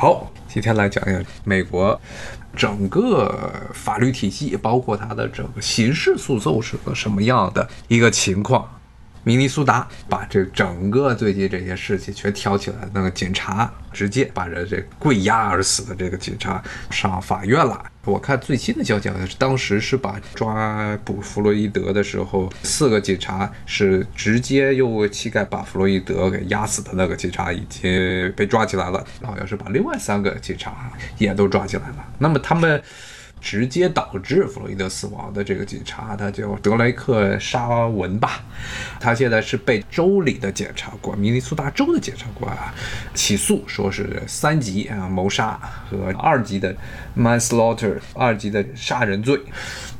好，今天来讲一讲美国整个法律体系，包括它的整个刑事诉讼是个什么样的一个情况。明尼苏达把这整个最近这些事情全挑起来，那个警察直接把人这跪压而死的这个警察上法院了。我看最新的消息是，当时是把抓捕弗洛伊德的时候，四个警察是直接用膝盖把弗洛伊德给压死的那个警察已经被抓起来了，好像是把另外三个警察也都抓起来了。那么他们。直接导致弗洛伊德死亡的这个警察，他叫德雷克·沙文吧，他现在是被州里的检察官，明尼苏达州的检察官啊起诉，说是三级啊谋杀和二级的 manslaughter 二级的杀人罪。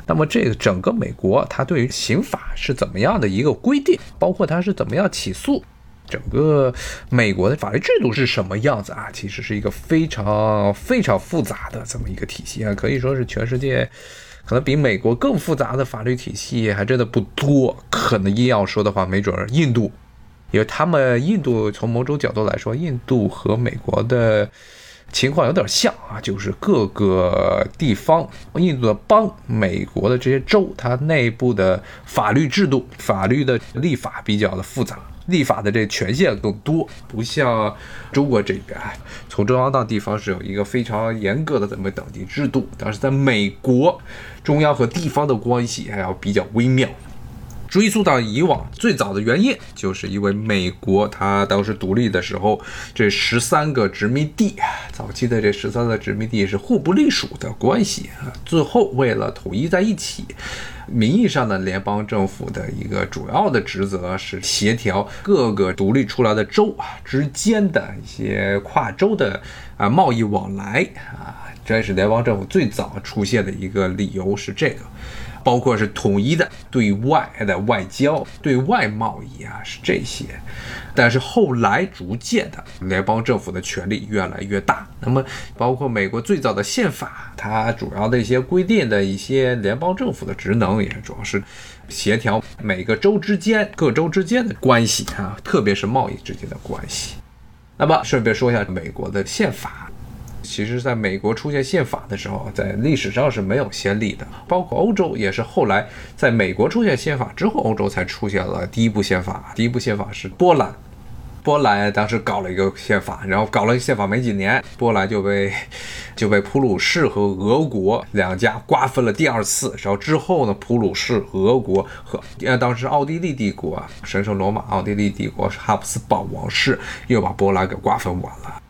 那么这个整个美国，它对于刑法是怎么样的一个规定，包括它是怎么样起诉？整个美国的法律制度是什么样子啊？其实是一个非常非常复杂的这么一个体系啊，可以说是全世界可能比美国更复杂的法律体系还真的不多。可能硬要说的话，没准印度，因为他们印度从某种角度来说，印度和美国的情况有点像啊，就是各个地方，印度的邦，美国的这些州，它内部的法律制度、法律的立法比较的复杂。立法的这权限更多，不像中国这边，从中央到地方是有一个非常严格的这么等级制度。但是在美国，中央和地方的关系还要比较微妙。追溯到以往最早的原因，就是因为美国它当时独立的时候，这十三个殖民地，早期的这十三个殖民地是互不隶属的关系啊。最后为了统一在一起。名义上的联邦政府的一个主要的职责是协调各个独立出来的州啊之间的一些跨州的啊贸易往来啊，这是联邦政府最早出现的一个理由是这个。包括是统一的对外的外交、对外贸易啊，是这些。但是后来逐渐的，联邦政府的权力越来越大。那么，包括美国最早的宪法，它主要的一些规定的一些联邦政府的职能，也主要是协调每个州之间、各州之间的关系啊，特别是贸易之间的关系。那么，顺便说一下美国的宪法。其实，在美国出现宪法的时候，在历史上是没有先例的。包括欧洲，也是后来在美国出现宪法之后，欧洲才出现了第一部宪法。第一部宪法是波兰，波兰当时搞了一个宪法，然后搞了一个宪法没几年，波兰就被 就被普鲁士和俄国两家瓜分了第二次。然后之后呢，普鲁士、俄国和呃当时奥地利帝国啊、神圣罗马奥地利帝国哈布斯堡王室又把波兰给瓜分完了。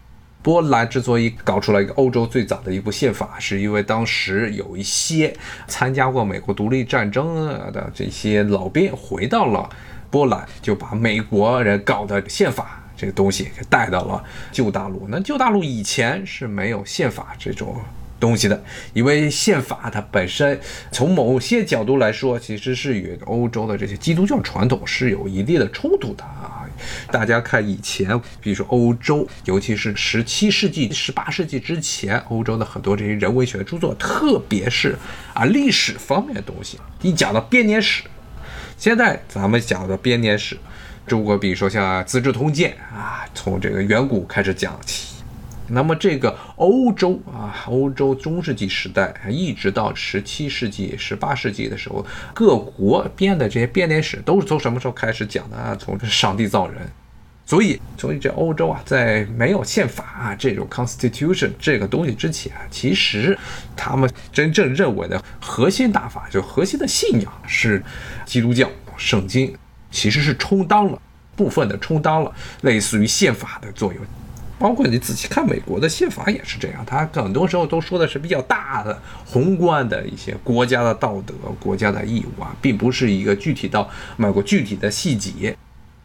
波兰之所以搞出来一个欧洲最早的一部宪法，是因为当时有一些参加过美国独立战争的这些老兵回到了波兰，就把美国人搞的宪法这个东西给带到了旧大陆。那旧大陆以前是没有宪法这种东西的，因为宪法它本身从某些角度来说，其实是与欧洲的这些基督教传统是有一定的冲突的啊。大家看以前，比如说欧洲，尤其是十七世纪、十八世纪之前，欧洲的很多这些人文学著作，特别是啊历史方面的东西，一讲到编年史，现在咱们讲的编年史，中国比如说像《资治通鉴》啊，从这个远古开始讲起。那么这个欧洲啊，欧洲中世纪时代一直到十七世纪、十八世纪的时候，各国编的这些编年史都是从什么时候开始讲的啊？从上帝造人。所以，所以这欧洲啊，在没有宪法啊这种 constitution 这个东西之前，其实他们真正认为的核心大法，就核心的信仰是基督教圣经，其实是充当了部分的充当了类似于宪法的作用。包括你仔细看美国的宪法也是这样，它很多时候都说的是比较大的、宏观的一些国家的道德、国家的义务啊，并不是一个具体到美国具体的细节。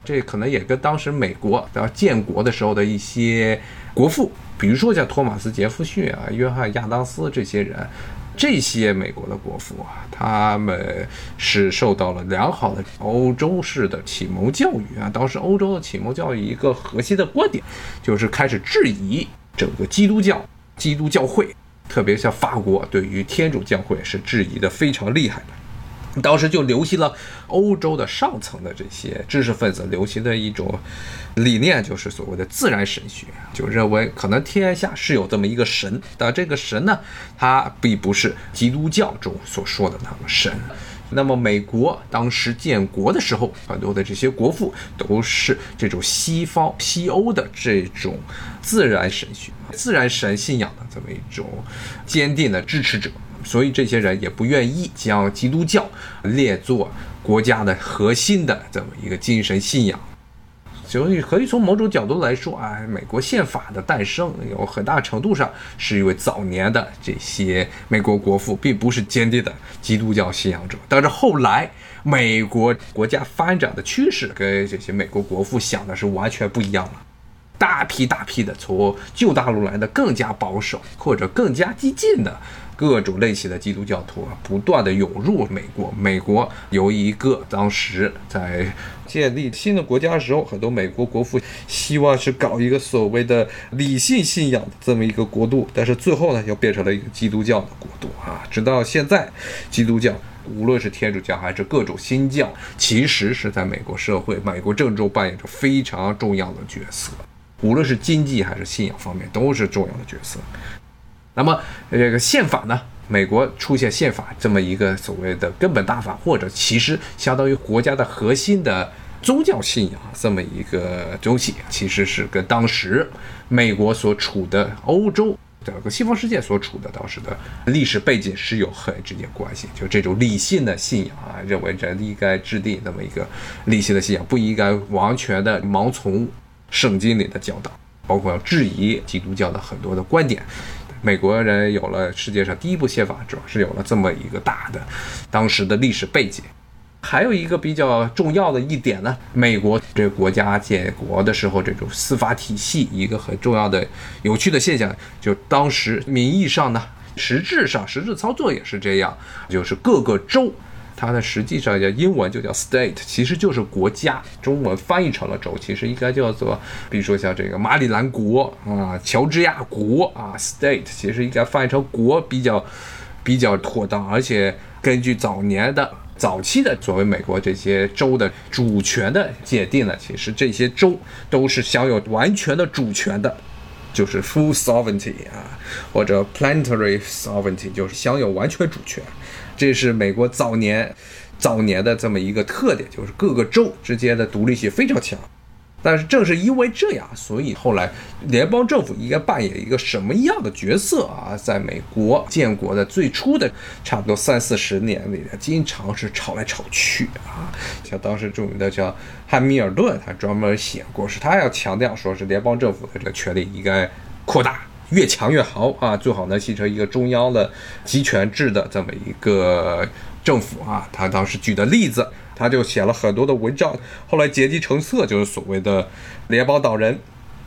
这可能也跟当时美国要建国的时候的一些国父，比如说像托马斯·杰弗逊啊、约翰·亚当斯这些人。这些美国的国父啊，他们是受到了良好的欧洲式的启蒙教育啊。当时欧洲的启蒙教育一个核心的观点，就是开始质疑整个基督教、基督教会，特别像法国对于天主教会是质疑的非常厉害的。当时就流行了欧洲的上层的这些知识分子流行的一种理念，就是所谓的自然神学，就认为可能天下是有这么一个神，但这个神呢，他并不是基督教中所说的那个神。那么美国当时建国的时候，很多的这些国父都是这种西方西欧的这种自然神学、自然神信仰的这么一种坚定的支持者。所以这些人也不愿意将基督教列作国家的核心的这么一个精神信仰，所以可以从某种角度来说啊，美国宪法的诞生有很大程度上是因为早年的这些美国国父并不是坚定的。基督教信仰者，但是后来美国国家发展的趋势跟这些美国国父想的是完全不一样了，大批大批的从旧大陆来的更加保守或者更加激进的。各种类型的基督教徒啊，不断的涌入美国。美国由一个当时在建立新的国家的时候，很多美国国父希望是搞一个所谓的理性信仰的这么一个国度，但是最后呢，又变成了一个基督教的国度啊。直到现在，基督教无论是天主教还是各种新教，其实是在美国社会、美国政治中扮演着非常重要的角色，无论是经济还是信仰方面，都是重要的角色。那么这个宪法呢？美国出现宪法这么一个所谓的根本大法，或者其实相当于国家的核心的宗教信仰这么一个东西，其实是跟当时美国所处的欧洲整个西方世界所处的当时的历史背景是有很直接关系。就这种理性的信仰啊，认为人应该制定那么一个理性的信仰，不应该完全的盲从圣经里的教导，包括要质疑基督教的很多的观点。美国人有了世界上第一部宪法，主要是有了这么一个大的当时的历史背景。还有一个比较重要的一点呢，美国这国家建国的时候，这种司法体系一个很重要的有趣的现象，就当时名义上呢，实质上实质操作也是这样，就是各个州。它的实际上叫英文就叫 state，其实就是国家。中文翻译成了州，其实应该叫做，比如说像这个马里兰国啊、乔治亚国啊，state 其实应该翻译成国比较比较妥当。而且根据早年的早期的作为美国这些州的主权的界定呢，其实这些州都是享有完全的主权的，就是 full sovereignty 啊，或者 planetary sovereignty，就是享有完全主权。这是美国早年早年的这么一个特点，就是各个州之间的独立性非常强。但是正是因为这样，所以后来联邦政府应该扮演一个什么样的角色啊？在美国建国的最初的差不多三四十年里，经常是吵来吵去啊。像当时著名的叫汉密尔顿，他专门写过，是他要强调说是联邦政府的这个权力应该扩大。越强越好啊，最好能形成一个中央的集权制的这么一个政府啊。他当时举的例子，他就写了很多的文章。后来结集成册，就是所谓的联邦党人。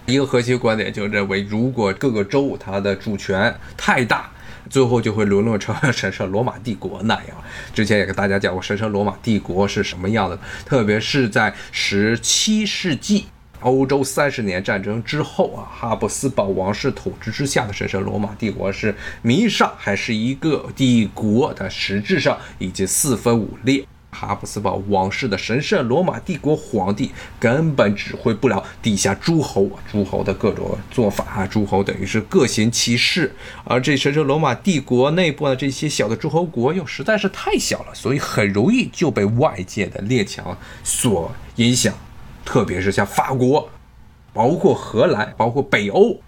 一个核心观点就认为，如果各个州它的主权太大，最后就会沦落成神圣罗马帝国那样。之前也跟大家讲过，神圣罗马帝国是什么样的，特别是在十七世纪。欧洲三十年战争之后啊，哈布斯堡王室统治之下的神圣罗马帝国是名义上还是一个帝国，但实质上已经四分五裂。哈布斯堡王室的神圣罗马帝国皇帝根本指挥不了底下诸侯，诸侯的各种做法啊，诸侯等于是各行其事。而这神圣罗马帝国内部的这些小的诸侯国又实在是太小了，所以很容易就被外界的列强所影响。特别是像法国，包括荷兰，包括北欧，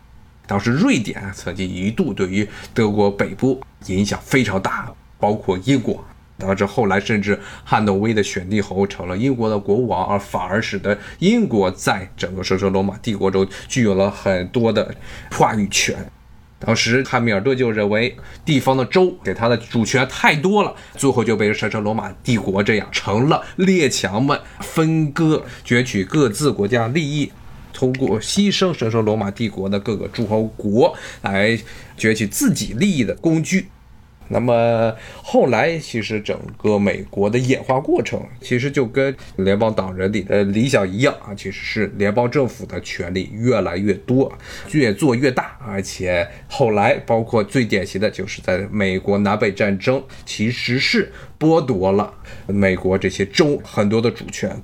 当时瑞典啊曾经一度对于德国北部影响非常大，包括英国，导致后来甚至汉诺威的选帝侯成了英国的国王，而反而使得英国在整个神圣罗马帝国中具有了很多的话语权。当时汉密尔顿就认为地方的州给他的主权太多了，最后就被神圣罗马帝国这样成了列强们分割、攫取各自国家利益，通过牺牲神圣罗马帝国的各个诸侯国来攫取自己利益的工具。那么后来，其实整个美国的演化过程，其实就跟联邦党人里的理想一样啊，其实是联邦政府的权力越来越多，越做越大，而且后来包括最典型的就是在美国南北战争，其实是剥夺了美国这些州很多的主权。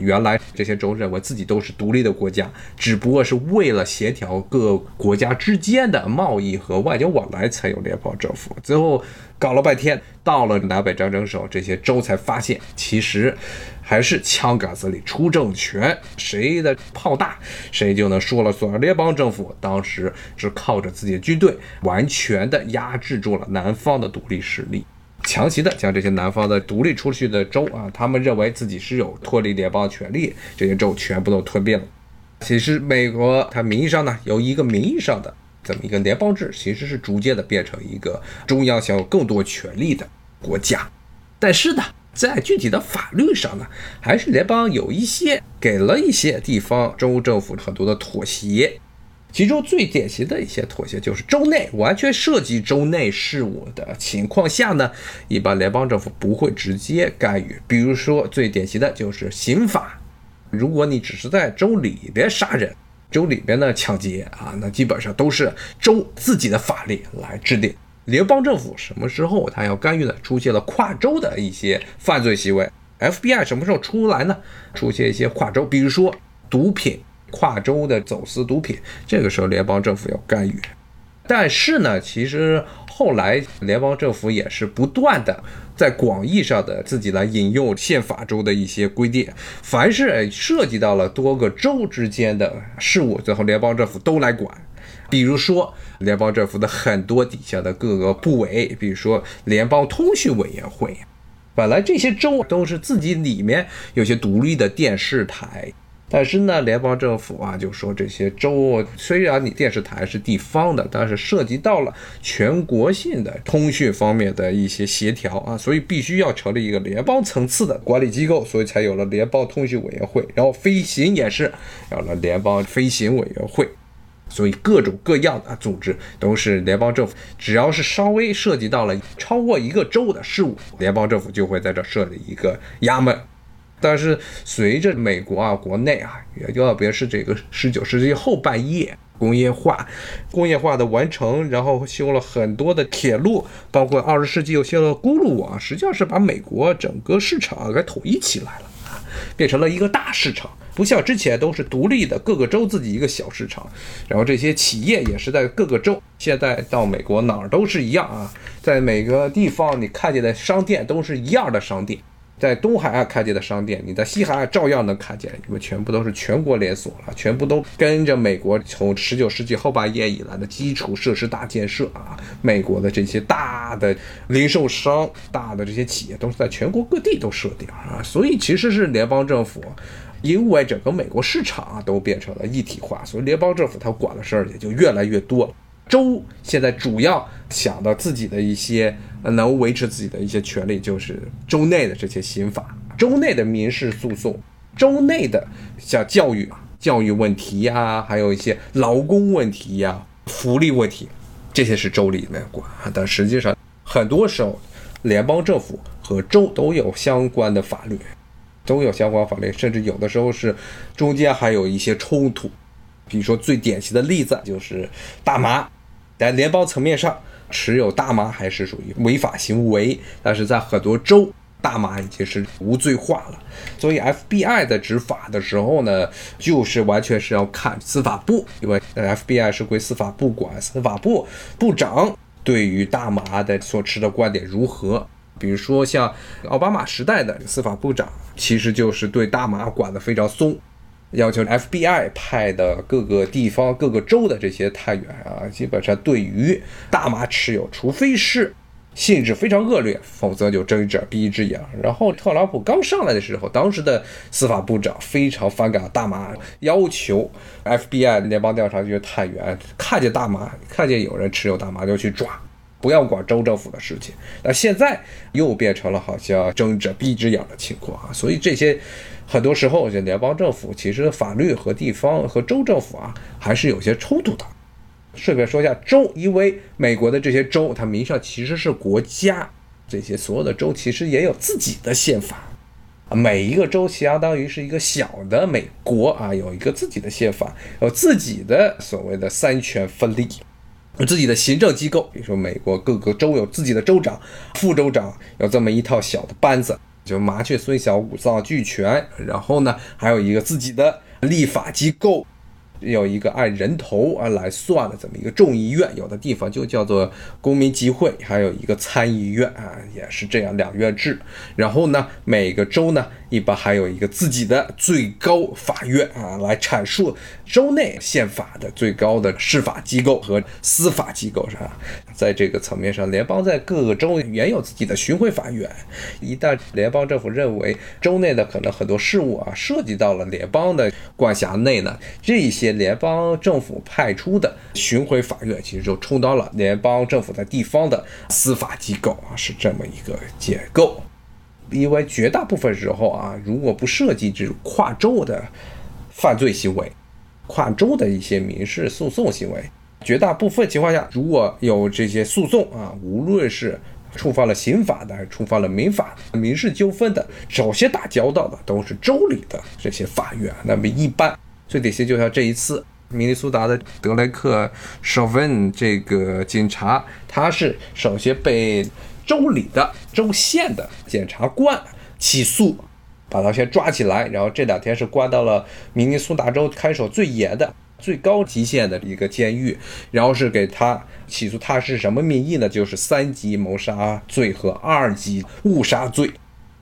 原来这些州认为自己都是独立的国家，只不过是为了协调各国家之间的贸易和外交往来才有联邦政府。最后搞了半天，到了南北战争时候，这些州才发现，其实还是枪杆子里出政权，谁的炮大，谁就能说了算。联邦政府当时是靠着自己的军队，完全的压制住了南方的独立势力。强行的将这些南方的独立出去的州啊，他们认为自己是有脱离联邦权利，这些州全部都吞并了。其实美国它名义上呢有一个名义上的这么一个联邦制，其实是逐渐的变成一个中央享有更多权力的国家。但是呢，在具体的法律上呢，还是联邦有一些给了一些地方州政府很多的妥协。其中最典型的一些妥协，就是州内完全涉及州内事务的情况下呢，一般联邦政府不会直接干预。比如说，最典型的就是刑法，如果你只是在州里边杀人，州里边的抢劫啊，那基本上都是州自己的法律来制定。联邦政府什么时候他要干预呢？出现了跨州的一些犯罪行为，FBI 什么时候出来呢？出现一些跨州，比如说毒品。跨州的走私毒品，这个时候联邦政府要干预。但是呢，其实后来联邦政府也是不断的在广义上的自己来引用宪法中的一些规定，凡是涉及到了多个州之间的事务，最后联邦政府都来管。比如说，联邦政府的很多底下的各个部委，比如说联邦通讯委员会，本来这些州都是自己里面有些独立的电视台。但是呢，联邦政府啊就说这些州虽然你电视台是地方的，但是涉及到了全国性的通讯方面的一些协调啊，所以必须要成立一个联邦层次的管理机构，所以才有了联邦通讯委员会。然后飞行也是有了联邦飞行委员会，所以各种各样的组织都是联邦政府，只要是稍微涉及到了超过一个州的事务，联邦政府就会在这设立一个衙门。但是随着美国啊国内啊，也特别是这个十九世纪后半叶工业化，工业化的完成，然后修了很多的铁路，包括二十世纪又修了公路网，实际上是把美国整个市场给统一起来了啊，变成了一个大市场，不像之前都是独立的各个州自己一个小市场，然后这些企业也是在各个州，现在到美国哪儿都是一样啊，在每个地方你看见的商店都是一样的商店。在东海岸看见的商店，你在西海岸照样能看见，因为全部都是全国连锁了，全部都跟着美国从十九世纪后半叶以来的基础设施大建设啊，美国的这些大的零售商、大的这些企业都是在全国各地都设点啊，所以其实是联邦政府，因为整个美国市场啊都变成了一体化，所以联邦政府它管的事儿也就越来越多了。州现在主要想到自己的一些能维持自己的一些权利，就是州内的这些刑法、州内的民事诉讼、州内的像教育、教育问题呀，还有一些劳工问题呀、福利问题，这些是州里面管。但实际上，很多时候，联邦政府和州都有相关的法律，都有相关法律，甚至有的时候是中间还有一些冲突。比如说最典型的例子就是大麻。在联邦层面上，持有大麻还是属于违法行为，但是在很多州，大麻已经是无罪化了。所以 FBI 在执法的时候呢，就是完全是要看司法部，因为 FBI 是归司法部管，司法部部长对于大麻的所持的观点如何。比如说像奥巴马时代的司法部长，其实就是对大麻管得非常松。要求 FBI 派的各个地方、各个州的这些探员啊，基本上对于大麻持有，除非是性质非常恶劣，否则就睁一只眼闭一只眼。然后特朗普刚上来的时候，当时的司法部长非常反感大麻，要求 FBI 联邦调查局探员看见大麻，看见有人持有大麻就去抓，不要管州政府的事情。那现在又变成了好像睁一只眼闭一只眼的情况啊，所以这些。很多时候，这联邦政府其实法律和地方和州政府啊，还是有些冲突的。顺便说一下州，因为美国的这些州，它名上其实是国家，这些所有的州其实也有自己的宪法，每一个州相当于是一个小的美国啊，有一个自己的宪法，有自己的所谓的三权分立，有自己的行政机构，比如说美国各个州有自己的州长、副州长，有这么一套小的班子，就麻雀虽小五脏俱全，然后呢，还有一个自己的立法机构。有一个按人头啊来算的这么一个众议院，有的地方就叫做公民集会，还有一个参议院啊，也是这样两院制。然后呢，每个州呢一般还有一个自己的最高法院啊，来阐述州内宪法的最高的司法机构和司法机构是吧？在这个层面上，联邦在各个州也有自己的巡回法院。一旦联邦政府认为州内的可能很多事务啊涉及到了联邦的管辖内呢，这些。联邦政府派出的巡回法院，其实就充当了联邦政府在地方的司法机构啊，是这么一个结构。因为绝大部分时候啊，如果不涉及这种跨州的犯罪行为、跨州的一些民事诉讼行为，绝大部分情况下，如果有这些诉讼啊，无论是触犯了刑法的，还是触犯了民法、民事纠纷的，首先打交道的都是州里的这些法院。那么一般。最典型就像这一次，明尼苏达的德雷克·舍文这个警察，他是首先被州里的州县的检察官起诉，把他先抓起来，然后这两天是关到了明尼苏达州看守最严的、最高级限的一个监狱，然后是给他起诉，他是什么名义呢？就是三级谋杀罪和二级误杀罪。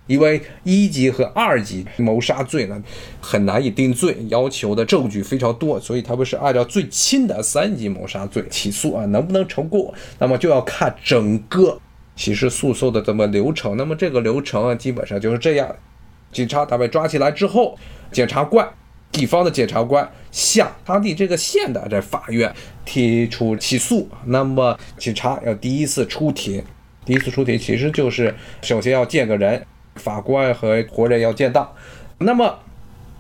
因为一级和二级谋杀罪呢，很难以定罪，要求的证据非常多，所以他们是按照最轻的三级谋杀罪起诉啊，能不能成功，那么就要看整个刑事诉讼的这么流程。那么这个流程啊基本上就是这样：警察他被抓起来之后，检察官，地方的检察官向当地这个县的这法院提出起诉，那么警察要第一次出庭，第一次出庭其实就是首先要见个人。法官和活人要见到，那么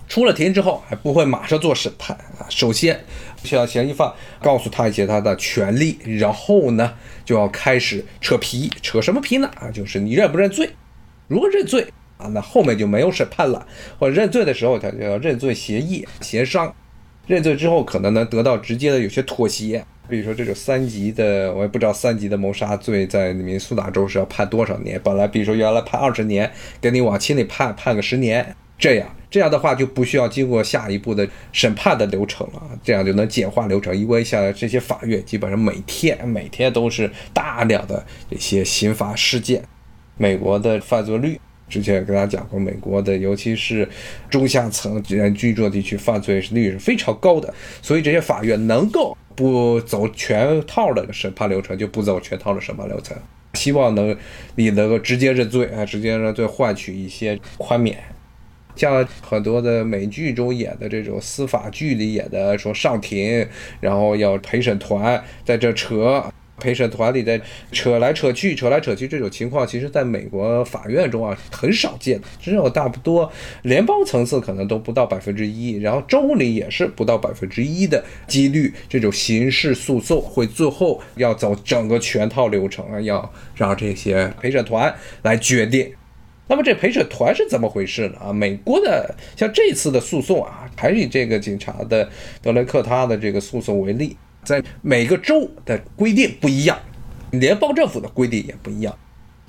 出了庭之后还不会马上做审判啊。首先需要嫌疑犯告诉他一些他的权利，然后呢就要开始扯皮，扯什么皮呢？啊，就是你认不认罪？如果认罪啊，那后面就没有审判了。或者认罪的时候，他就要认罪协议协商。认罪之后可能能得到直接的有些妥协。比如说这种三级的，我也不知道三级的谋杀罪在明尼苏达州是要判多少年。本来比如说原来判二十年，给你往轻里判，判个十年，这样这样的话就不需要经过下一步的审判的流程了，这样就能简化流程。因为像这些法院基本上每天每天都是大量的这些刑罚事件，美国的犯罪率。之前也跟大家讲过，美国的尤其是中下层人居住的地区，犯罪率是非常高的。所以这些法院能够不走全套的审判流程，就不走全套的审判流程，希望能你能够直接认罪啊，直接认罪换取一些宽免。像很多的美剧中演的这种司法剧里演的，说上庭，然后要陪审团在这扯。陪审团里在扯来扯去，扯来扯去这种情况，其实在美国法院中啊很少见，只有差不多联邦层次可能都不到百分之一，然后州里也是不到百分之一的几率，这种刑事诉讼会最后要走整个全套流程啊，要让这些陪审团来决定。那么这陪审团是怎么回事呢？啊，美国的像这次的诉讼啊，还是以这个警察的德雷克他的这个诉讼为例。在每个州的规定不一样，联邦政府的规定也不一样。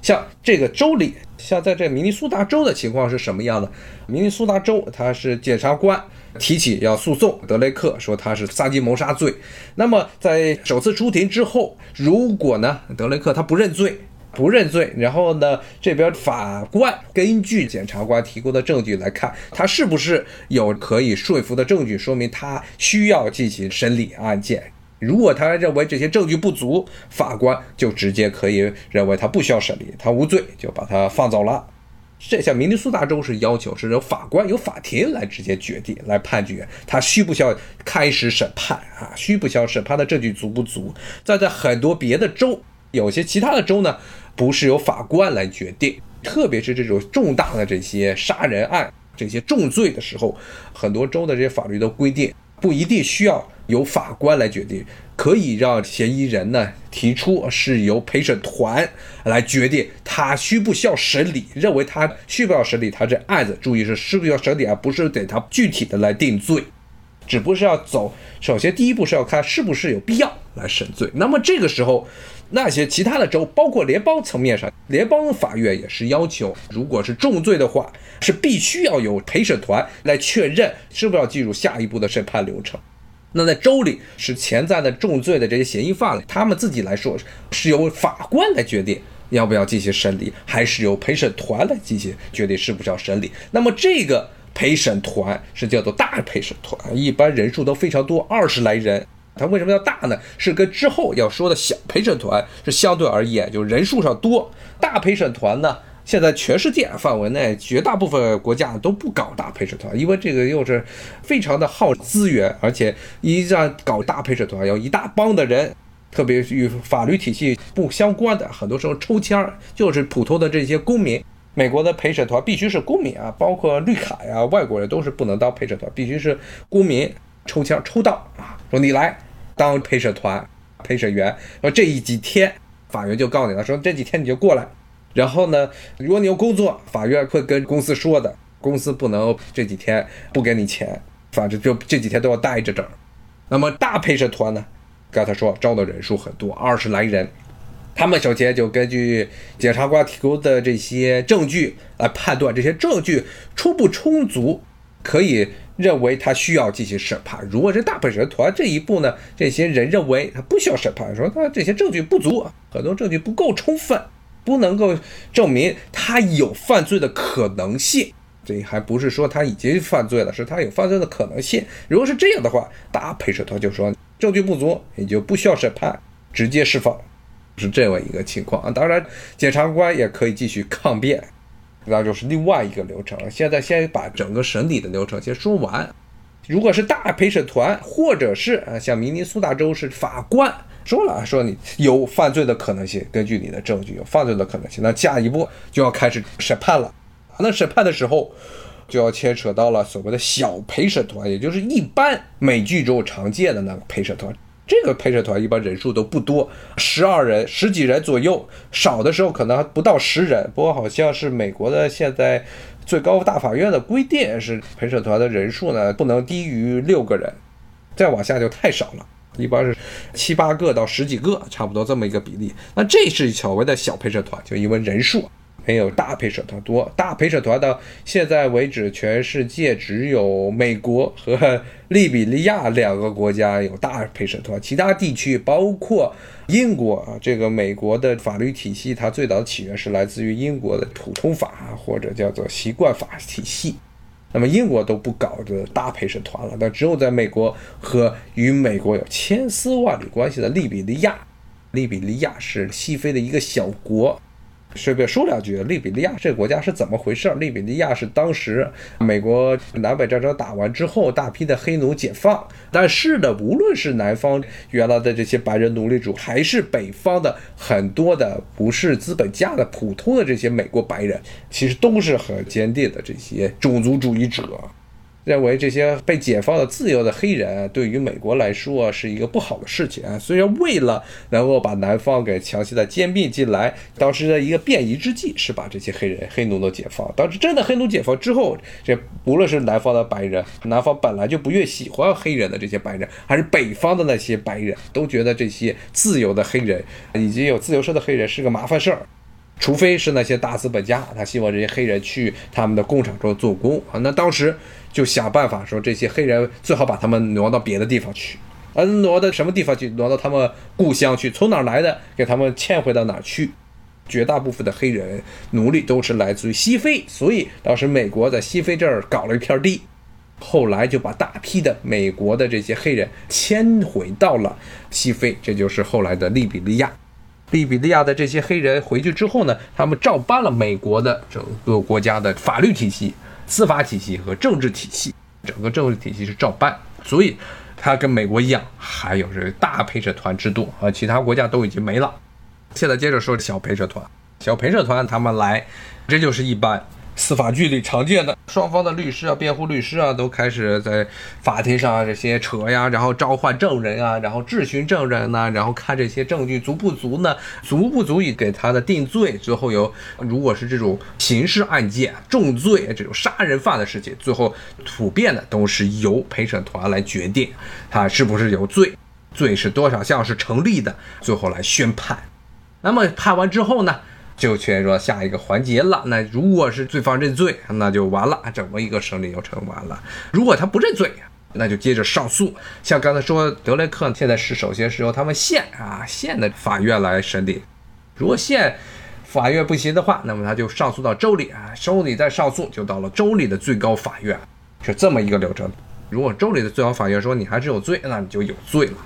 像这个州里，像在这明尼苏达州的情况是什么样的？明尼苏达州他是检察官提起要诉讼德雷克，说他是杀鸡谋杀罪。那么在首次出庭之后，如果呢德雷克他不认罪，不认罪，然后呢这边法官根据检察官提供的证据来看，他是不是有可以说服的证据，说明他需要进行审理案件。如果他认为这些证据不足，法官就直接可以认为他不需要审理，他无罪，就把他放走了。这像明尼苏达州是要求是由法官由法庭来直接决定来判决，他需不需要开始审判啊？需不需要审判的证据足不足？再在很多别的州，有些其他的州呢，不是由法官来决定，特别是这种重大的这些杀人案、这些重罪的时候，很多州的这些法律都规定不一定需要。由法官来决定，可以让嫌疑人呢提出是由陪审团来决定他需不需要审理，认为他需不需要审理他这案子。注意是需不需要审理啊，不是给他具体的来定罪，只不过是要走。首先第一步是要看是不是有必要来审罪。那么这个时候，那些其他的州，包括联邦层面上，联邦法院也是要求，如果是重罪的话，是必须要有陪审团来确认是不是要进入下一步的审判流程。那在州里是潜在的重罪的这些嫌疑犯，他们自己来说是由法官来决定要不要进行审理，还是由陪审团来进行决定是不是要审理。那么这个陪审团是叫做大陪审团，一般人数都非常多，二十来人。它为什么要大呢？是跟之后要说的小陪审团是相对而言就人数上多。大陪审团呢？现在全世界范围内，绝大部分国家都不搞大陪审团，因为这个又是非常的耗资源，而且一旦搞大陪审团，要一大帮的人，特别与法律体系不相关的，很多时候抽签儿，就是普通的这些公民。美国的陪审团必须是公民啊，包括绿卡呀，外国人都是不能当陪审团，必须是公民抽签抽到啊，说你来当陪审团陪审员，说这一几天，法院就告你了，说这几天你就过来。然后呢，如果你有工作，法院会跟公司说的，公司不能这几天不给你钱，反正就这几天都要待着这儿。那么大陪审团呢，刚才说招的人数很多，二十来人，他们首先就根据检察官提供的这些证据来判断这些证据充不充足，可以认为他需要进行审判。如果是大陪审团这一步呢，这些人认为他不需要审判，说他这些证据不足，很多证据不够充分。不能够证明他有犯罪的可能性，这还不是说他已经犯罪了，是他有犯罪的可能性。如果是这样的话，大陪审团就说证据不足，也就不需要审判，直接释放，是这样一个情况啊。当然，检察官也可以继续抗辩，那就是另外一个流程。现在先把整个审理的流程先说完。如果是大陪审团，或者是啊，像明尼苏达州是法官。说了说你有犯罪的可能性，根据你的证据有犯罪的可能性，那下一步就要开始审判了。那审判的时候，就要牵扯到了所谓的小陪审团，也就是一般美剧中常见的那个陪审团。这个陪审团一般人数都不多，十二人、十几人左右，少的时候可能还不到十人。不过好像是美国的现在最高大法院的规定是陪审团的人数呢不能低于六个人，再往下就太少了。一般是七八个到十几个，差不多这么一个比例。那这是所谓的小陪审团，就因为人数没有大陪审团多。大陪审团到现在为止，全世界只有美国和 利比利亚两个国家有大陪审团，其他地区包括英国啊，这个美国的法律体系，它最早的起源是来自于英国的普通法或者叫做习惯法体系。那么英国都不搞这大陪审团了，但只有在美国和与美国有千丝万缕关系的利比利亚，利比利亚是西非的一个小国。顺便说两句，利比利亚这个国家是怎么回事？利比利亚是当时美国南北战争打完之后，大批的黑奴解放，但是呢，无论是南方原来的这些白人奴隶主，还是北方的很多的不是资本家的普通的这些美国白人，其实都是很坚定的这些种族主义者。认为这些被解放的自由的黑人对于美国来说是一个不好的事情啊。虽然为了能够把南方给强行的兼并进来，当时的一个便宜之计是把这些黑人黑奴都解放。当时真的黑奴解放之后，这无论是南方的白人，南方本来就不越喜欢黑人的这些白人，还是北方的那些白人，都觉得这些自由的黑人以及有自由身的黑人是个麻烦事儿。除非是那些大资本家，他希望这些黑人去他们的工厂中做工啊。那当时就想办法说，这些黑人最好把他们挪到别的地方去，嗯，挪到什么地方去？挪到他们故乡去？从哪儿来的？给他们迁回到哪儿去？绝大部分的黑人奴隶都是来自于西非，所以当时美国在西非这儿搞了一片地，后来就把大批的美国的这些黑人迁回到了西非，这就是后来的利比利亚。利比利亚的这些黑人回去之后呢，他们照搬了美国的整个国家的法律体系、司法体系和政治体系，整个政治体系是照搬，所以它跟美国一样，还有这个大陪审团制度啊，其他国家都已经没了。现在接着说小陪审团，小陪审团他们来，这就是一般司法剧里常见的，双方的律师啊、辩护律师啊，都开始在法庭上这些扯呀，然后召唤证人啊，然后质询证人呐，然后看这些证据足不足呢？足不足以给他的定罪？最后有，如果是这种刑事案件、重罪这种杀人犯的事情，最后普遍的都是由陪审团来决定他是不是有罪，罪是多少项是成立的，最后来宣判。那么判完之后呢？就确认说下一个环节了。那如果是罪方认罪，那就完了，整个一个审理流程完了。如果他不认罪，那就接着上诉。像刚才说德雷克现在是首先是由他们县啊县的法院来审理。如果县法院不行的话，那么他就上诉到州里啊，州里再上诉就到了州里的最高法院，是这么一个流程。如果州里的最高法院说你还是有罪，那你就有罪了，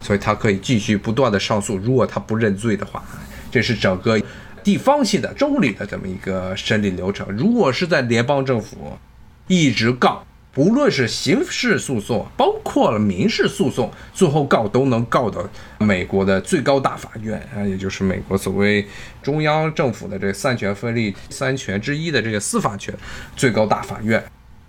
所以他可以继续不断的上诉。如果他不认罪的话，这是整个。地方性的州里的这么一个审理流程，如果是在联邦政府一直告，不论是刑事诉讼，包括了民事诉讼，最后告都能告到美国的最高大法院啊，也就是美国所谓中央政府的这三权分立三权之一的这个司法权最高大法院。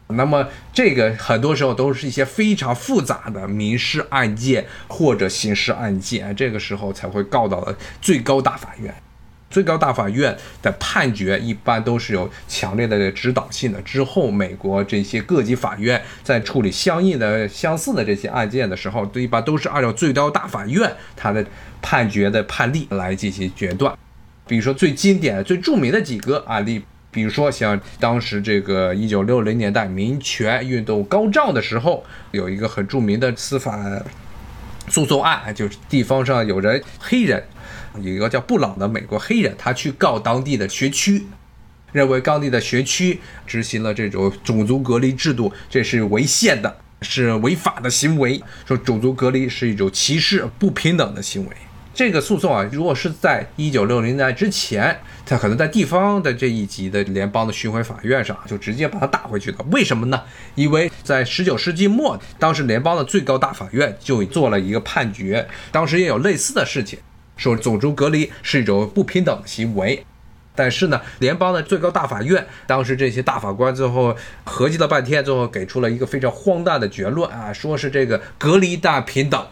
那么这个很多时候都是一些非常复杂的民事案件或者刑事案件，这个时候才会告到了最高大法院。最高大法院的判决一般都是有强烈的指导性的。之后，美国这些各级法院在处理相应的相似的这些案件的时候，一般都是按照最高大法院它的判决的判例来进行决断。比如说最经典、最著名的几个案例，比如说像当时这个一九六零年代民权运动高涨的时候，有一个很著名的司法诉讼案，就是地方上有人黑人。有一个叫布朗的美国黑人，他去告当地的学区，认为当地的学区执行了这种种族隔离制度，这是违宪的，是违法的行为。说种族隔离是一种歧视、不平等的行为。这个诉讼啊，如果是在一九六零年代之前，他可能在地方的这一级的联邦的巡回法院上就直接把他打回去了。为什么呢？因为在十九世纪末，当时联邦的最高大法院就做了一个判决，当时也有类似的事情。说种族隔离是一种不平等的行为，但是呢，联邦的最高大法院当时这些大法官最后合计了半天，最后给出了一个非常荒诞的结论啊，说是这个隔离大平等。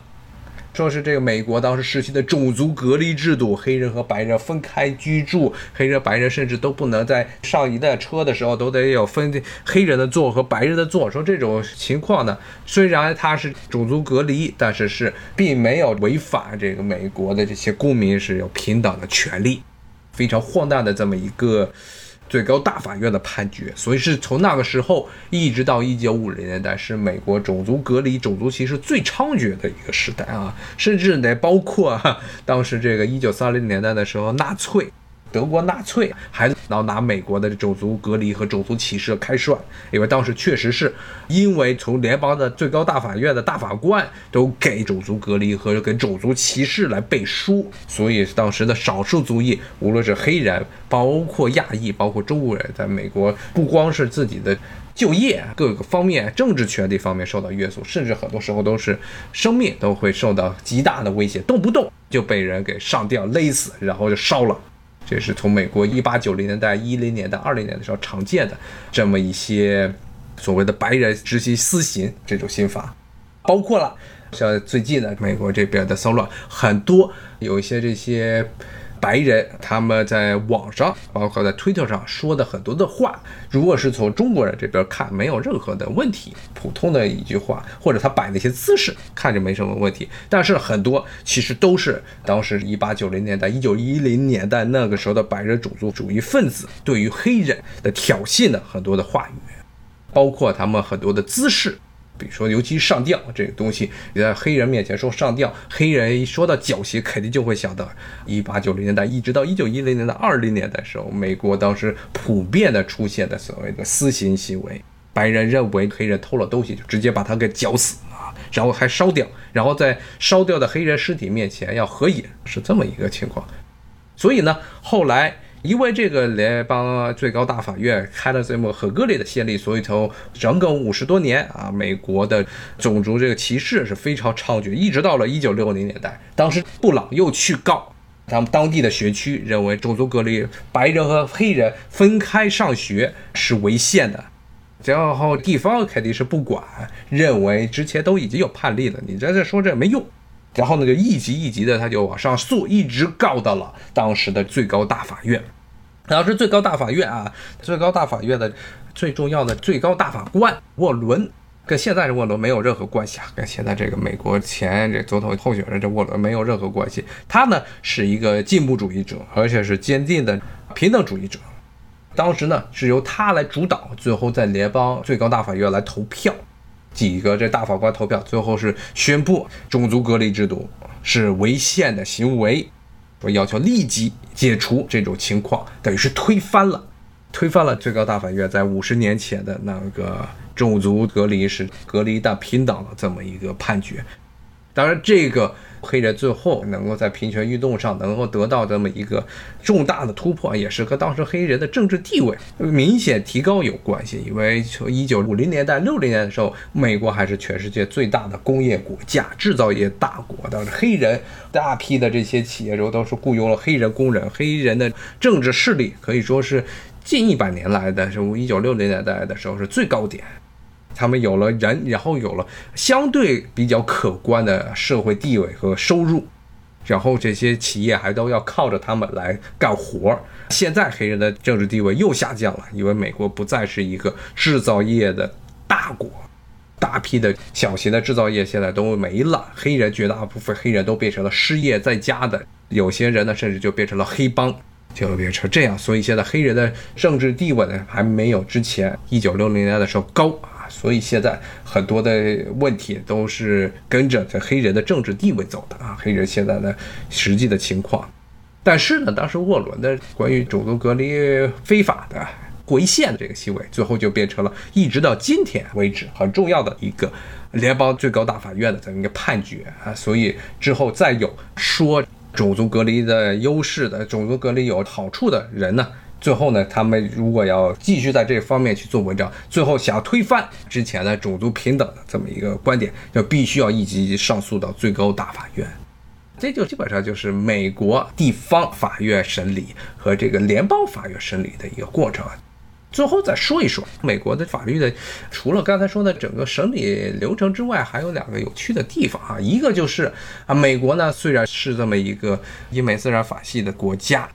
说是这个美国当时实行的种族隔离制度，黑人和白人分开居住，黑人白人甚至都不能在上一辆车的时候都得有分黑人的座和白人的座。说这种情况呢，虽然它是种族隔离，但是是并没有违反这个美国的这些公民是有平等的权利，非常荒诞的这么一个。最高大法院的判决，所以是从那个时候一直到一九五零年代，是美国种族隔离、种族歧视最猖獗的一个时代啊，甚至得，包括当时这个一九三零年代的时候，纳粹。德国纳粹还老拿美国的种族隔离和种族歧视开涮，因为当时确实是因为从联邦的最高大法院的大法官都给种族隔离和给种族歧视来背书，所以当时的少数族裔，无论是黑人，包括亚裔，包括中国人，在美国不光是自己的就业各个方面、政治权利方面受到约束，甚至很多时候都是生命都会受到极大的威胁，动不动就被人给上吊勒死，然后就烧了。这是从美国一八九零年代、一零年代、二零年的时候常见的这么一些所谓的白人执行私刑这种刑法，包括了像最近的美国这边的骚乱，很多有一些这些。白人他们在网上，包括在推特上说的很多的话，如果是从中国人这边看，没有任何的问题，普通的一句话，或者他摆那些姿势，看着没什么问题。但是很多其实都是当时一八九零年代、一九一零年代那个时候的白人种族主义分子对于黑人的挑衅的很多的话语，包括他们很多的姿势。比如说，尤其上吊这个东西，你在黑人面前说上吊，黑人一说到绞刑，肯定就会想到一八九零年代一直到一九一零年代二零年代时候，美国当时普遍的出现的所谓的私刑行为。白人认为黑人偷了东西，就直接把他给绞死啊，然后还烧掉，然后在烧掉的黑人尸体面前要合影，是这么一个情况。所以呢，后来。因为这个联邦最高大法院开了这么很恶劣的先例，所以从整整五十多年啊，美国的种族这个歧视是非常猖獗，一直到了一九六零年代，当时布朗又去告他们当地的学区认为种族隔离，白人和黑人分开上学是违宪的。然后地方肯定是不管，认为之前都已经有判例了，你在这说这没用。然后呢，就一级一级的他就往上诉，一直告到了当时的最高大法院。当时最高大法院啊，最高大法院的最重要的最高大法官沃伦。跟现在这沃伦没有任何关系啊，跟现在这个美国前这总统候选人这沃伦没有任何关系。他呢是一个进步主义者，而且是坚定的平等主义者。当时呢是由他来主导，最后在联邦最高大法院来投票，几个这大法官投票，最后是宣布种族隔离制度是违宪的行为，我要求立即解除这种情况，等于是推翻了，推翻了最高大法院在五十年前的那个。种族隔离是隔离的平等的这么一个判决，当然，这个黑人最后能够在平权运动上能够得到这么一个重大的突破，也是和当时黑人的政治地位明显提高有关系。因为从一九五零年代、六零年的时候，美国还是全世界最大的工业国家、制造业大国，当时黑人大批的这些企业中都是雇佣了黑人工人，黑人的政治势力可以说是近一百年来的，是一九六零年代的时候是最高点。他们有了人，然后有了相对比较可观的社会地位和收入，然后这些企业还都要靠着他们来干活儿。现在黑人的政治地位又下降了，因为美国不再是一个制造业的大国，大批的小型的制造业现在都没了，黑人绝大部分黑人都变成了失业在家的，有些人呢甚至就变成了黑帮，就变成这样。所以现在黑人的政治地位呢还没有之前一九六零年的时候高。所以现在很多的问题都是跟着这黑人的政治地位走的啊，黑人现在的实际的情况。但是呢，当时沃伦的关于种族隔离非法的违宪的这个行为，最后就变成了一直到今天为止很重要的一个联邦最高大法院的这么一个判决啊。所以之后再有说种族隔离的优势的种族隔离有好处的人呢？最后呢，他们如果要继续在这方面去做文章，最后想要推翻之前的种族平等的这么一个观点，就必须要一级一级上诉到最高大法院。这就基本上就是美国地方法院审理和这个联邦法院审理的一个过程。最后再说一说美国的法律的，除了刚才说的整个审理流程之外，还有两个有趣的地方啊。一个就是啊，美国呢虽然是这么一个英美自然法系的国家。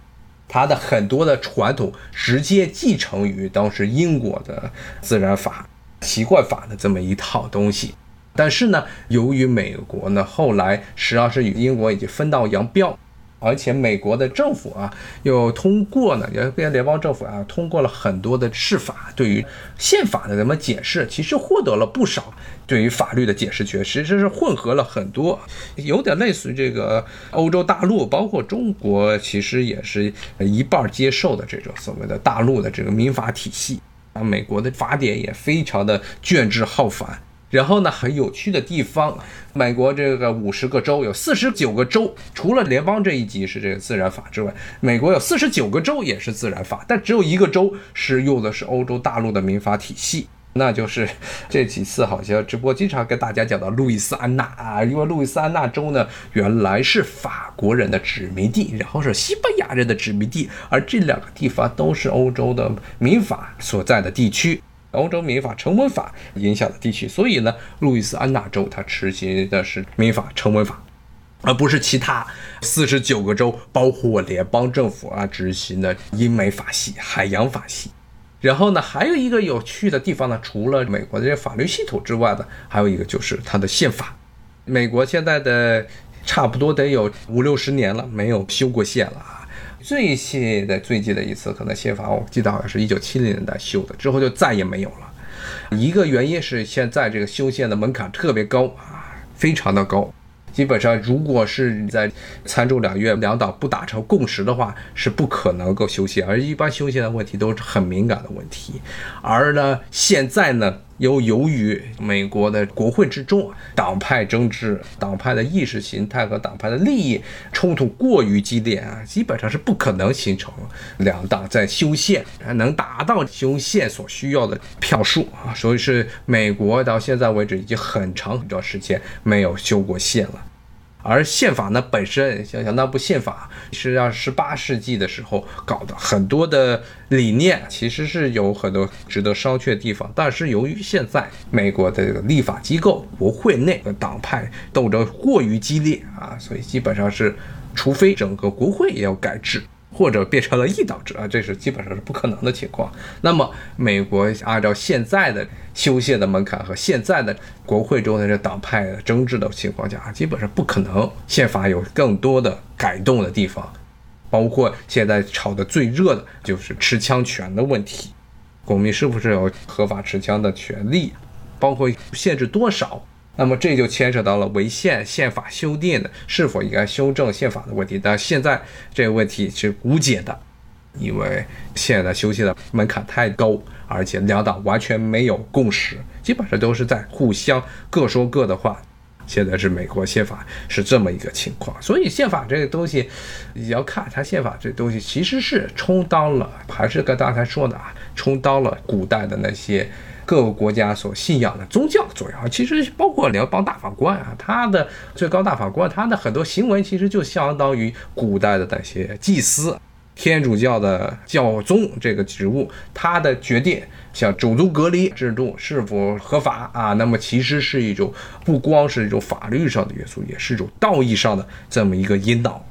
他的很多的传统直接继承于当时英国的自然法、习惯法的这么一套东西，但是呢，由于美国呢后来实际上是与英国已经分道扬镳。而且美国的政府啊，又通过呢，也变联邦政府啊，通过了很多的释法，对于宪法的怎么解释，其实获得了不少对于法律的解释权，其实是混合了很多，有点类似于这个欧洲大陆，包括中国，其实也是一半接受的这种所谓的大陆的这个民法体系啊。美国的法典也非常的卷帙浩繁。然后呢，很有趣的地方，美国这个五十个州有四十九个州，除了联邦这一级是这个自然法之外，美国有四十九个州也是自然法，但只有一个州是用的是欧洲大陆的民法体系，那就是这几次好像直播经常跟大家讲到路易斯安那啊，因为路易斯安那州呢原来是法国人的殖民地，然后是西班牙人的殖民地，而这两个地方都是欧洲的民法所在的地区。欧洲民法成文法影响的地区，所以呢，路易斯安那州它执行的是民法成文法，而不是其他四十九个州，包括联邦政府啊执行的英美法系、海洋法系。然后呢，还有一个有趣的地方呢，除了美国的这些法律系统之外呢，还有一个就是它的宪法。美国现在的差不多得有五六十年了，没有修过宪了啊。最新的最近的一次可能宪法，我记得好像是一九七零年代修的，之后就再也没有了。一个原因是现在这个修宪的门槛特别高啊，非常的高。基本上，如果是在参众两院两党不达成共识的话，是不可能够修宪。而一般修宪的问题都是很敏感的问题。而呢，现在呢，又由于美国的国会之中党派争执、党派的意识形态和党派的利益冲突过于激烈啊，基本上是不可能形成两党在修宪能达到修宪所需要的票数啊。所以是美国到现在为止已经很长很长时间没有修过宪了。而宪法呢本身，想想那部宪法实际上十八世纪的时候搞的，很多的理念其实是有很多值得商榷的地方。但是由于现在美国的立法机构国会内的党派斗争过于激烈啊，所以基本上是，除非整个国会也要改制。或者变成了一党制啊，这是基本上是不可能的情况。那么，美国按照现在的修宪的门槛和现在的国会中的这党派争执的情况下，基本上不可能宪法有更多的改动的地方。包括现在炒的最热的就是持枪权的问题，公民是不是有合法持枪的权利？包括限制多少？那么这就牵扯到了违宪宪法修订的是否应该修正宪法的问题。但现在这个问题是无解的，因为现在修宪的门槛太高，而且两党完全没有共识，基本上都是在互相各说各的话。现在是美国宪法是这么一个情况，所以宪法这个东西你要看它宪法这东西其实是充当了，还是跟刚才说的啊，充当了古代的那些。各个国家所信仰的宗教作用，其实包括联邦大法官啊，他的最高大法官，他的很多行为其实就相当于古代的那些祭司，天主教的教宗这个职务，他的决定像种族隔离制度是否合法啊，那么其实是一种不光是一种法律上的约束，也是一种道义上的这么一个引导。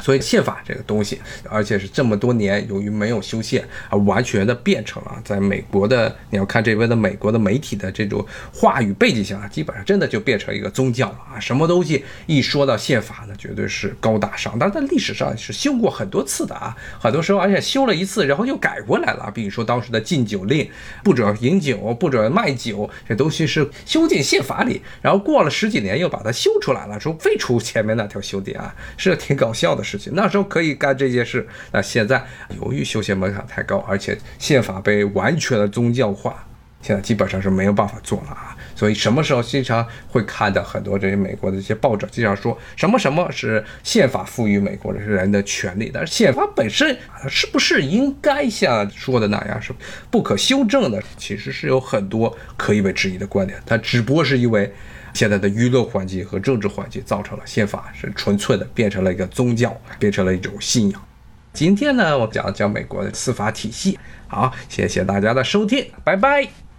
所以宪法这个东西，而且是这么多年由于没有修宪而完全的变成了，在美国的你要看这边的美国的媒体的这种话语背景下，基本上真的就变成一个宗教了啊！什么东西一说到宪法呢，绝对是高大上。但是在历史上是修过很多次的啊，很多时候而且修了一次，然后又改过来了。比如说当时的禁酒令，不准饮酒，不准卖酒，这东西是修进宪法里，然后过了十几年又把它修出来了，说废除前面那条修订啊，是挺搞笑的。事情那时候可以干这些事，那现在由于修宪门槛太高，而且宪法被完全的宗教化，现在基本上是没有办法做了啊。所以什么时候经常会看到很多这些美国的一些报纸经常说什么什么是宪法赋予美国人的权利，但是宪法本身是不是应该像说的那样是不可修正的？其实是有很多可以被质疑的观点，它只不过是因为。现在的舆论环境和政治环境造成了宪法是纯粹的变成了一个宗教，变成了一种信仰。今天呢，我讲讲美国的司法体系。好，谢谢大家的收听，拜拜。